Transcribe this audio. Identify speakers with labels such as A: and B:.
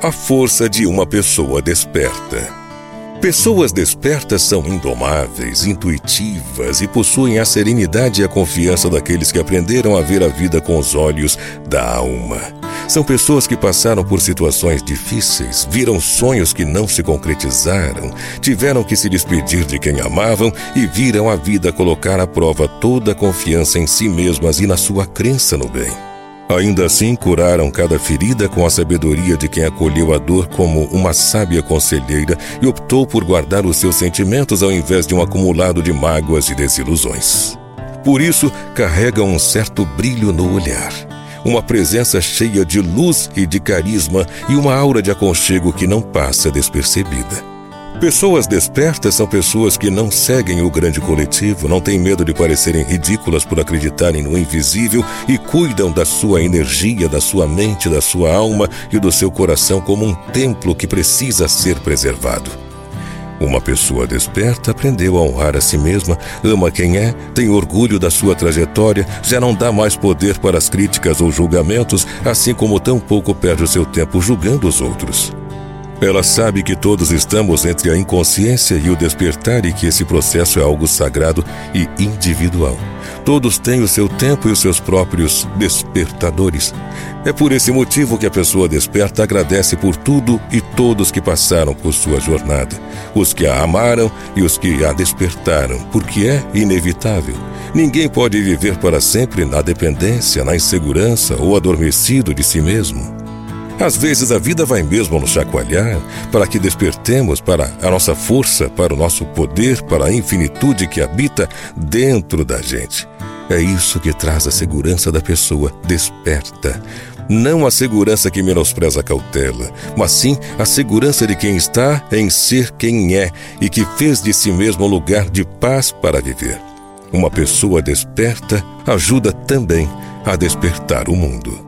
A: A força de uma pessoa desperta. Pessoas despertas são indomáveis, intuitivas e possuem a serenidade e a confiança daqueles que aprenderam a ver a vida com os olhos da alma. São pessoas que passaram por situações difíceis, viram sonhos que não se concretizaram, tiveram que se despedir de quem amavam e viram a vida colocar à prova toda a confiança em si mesmas e na sua crença no bem. Ainda assim, curaram cada ferida com a sabedoria de quem acolheu a dor como uma sábia conselheira e optou por guardar os seus sentimentos ao invés de um acumulado de mágoas e desilusões. Por isso, carregam um certo brilho no olhar, uma presença cheia de luz e de carisma e uma aura de aconchego que não passa despercebida. Pessoas despertas são pessoas que não seguem o grande coletivo, não têm medo de parecerem ridículas por acreditarem no invisível e cuidam da sua energia, da sua mente, da sua alma e do seu coração como um templo que precisa ser preservado. Uma pessoa desperta aprendeu a honrar a si mesma, ama quem é, tem orgulho da sua trajetória, já não dá mais poder para as críticas ou julgamentos, assim como tão pouco perde o seu tempo julgando os outros. Ela sabe que todos estamos entre a inconsciência e o despertar e que esse processo é algo sagrado e individual. Todos têm o seu tempo e os seus próprios despertadores. É por esse motivo que a pessoa desperta agradece por tudo e todos que passaram por sua jornada, os que a amaram e os que a despertaram, porque é inevitável. Ninguém pode viver para sempre na dependência, na insegurança ou adormecido de si mesmo. Às vezes a vida vai mesmo nos chacoalhar para que despertemos para a nossa força, para o nosso poder, para a infinitude que habita dentro da gente. É isso que traz a segurança da pessoa desperta. Não a segurança que menospreza a cautela, mas sim a segurança de quem está em ser quem é e que fez de si mesmo um lugar de paz para viver. Uma pessoa desperta ajuda também a despertar o mundo.